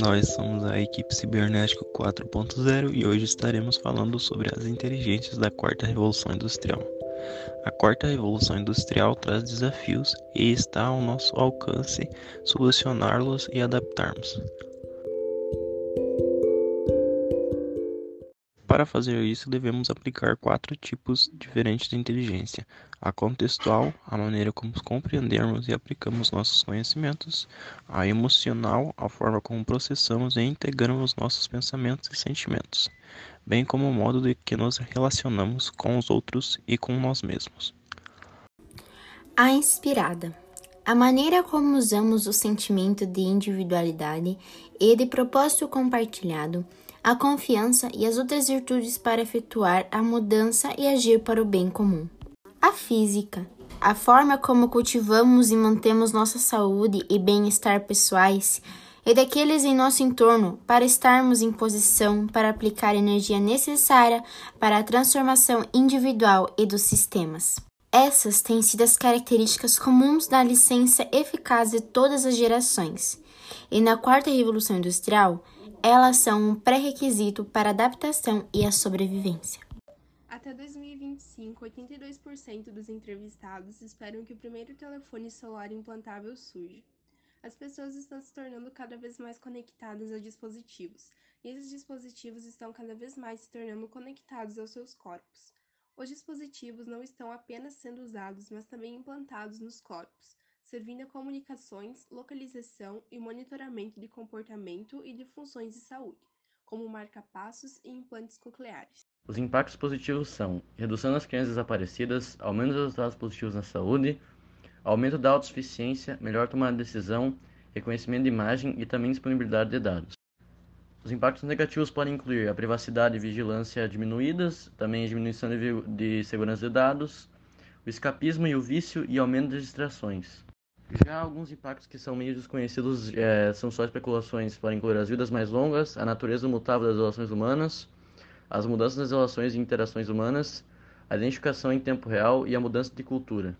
Nós somos a equipe cibernética 4.0 e hoje estaremos falando sobre as inteligências da quarta revolução industrial. A quarta revolução industrial traz desafios e está ao nosso alcance solucioná-los e adaptarmos. Para fazer isso, devemos aplicar quatro tipos diferentes de inteligência: a contextual, a maneira como compreendemos e aplicamos nossos conhecimentos, a emocional, a forma como processamos e integramos nossos pensamentos e sentimentos, bem como o modo de que nos relacionamos com os outros e com nós mesmos. A inspirada. A maneira como usamos o sentimento de individualidade e de propósito compartilhado a confiança e as outras virtudes para efetuar a mudança e agir para o bem comum. A física, a forma como cultivamos e mantemos nossa saúde e bem-estar pessoais e daqueles em nosso entorno para estarmos em posição para aplicar a energia necessária para a transformação individual e dos sistemas. Essas têm sido as características comuns da licença eficaz de todas as gerações. E na quarta revolução industrial, elas são um pré-requisito para a adaptação e a sobrevivência. Até 2025, 82% dos entrevistados esperam que o primeiro telefone celular implantável surja. As pessoas estão se tornando cada vez mais conectadas a dispositivos, e esses dispositivos estão cada vez mais se tornando conectados aos seus corpos. Os dispositivos não estão apenas sendo usados, mas também implantados nos corpos, servindo a comunicações, localização e monitoramento de comportamento e de funções de saúde, como marca-passos e implantes cocleares. Os impactos positivos são redução das crianças desaparecidas, aumento dos resultados positivos na saúde, aumento da autossuficiência, melhor tomada de decisão, reconhecimento de imagem e também disponibilidade de dados. Os impactos negativos podem incluir a privacidade e vigilância diminuídas, também a diminuição de, de segurança de dados, o escapismo e o vício e aumento das distrações. Já alguns impactos que são meio desconhecidos é, são só especulações para incluir as vidas mais longas, a natureza mutável das relações humanas, as mudanças nas relações e interações humanas, a identificação em tempo real e a mudança de cultura.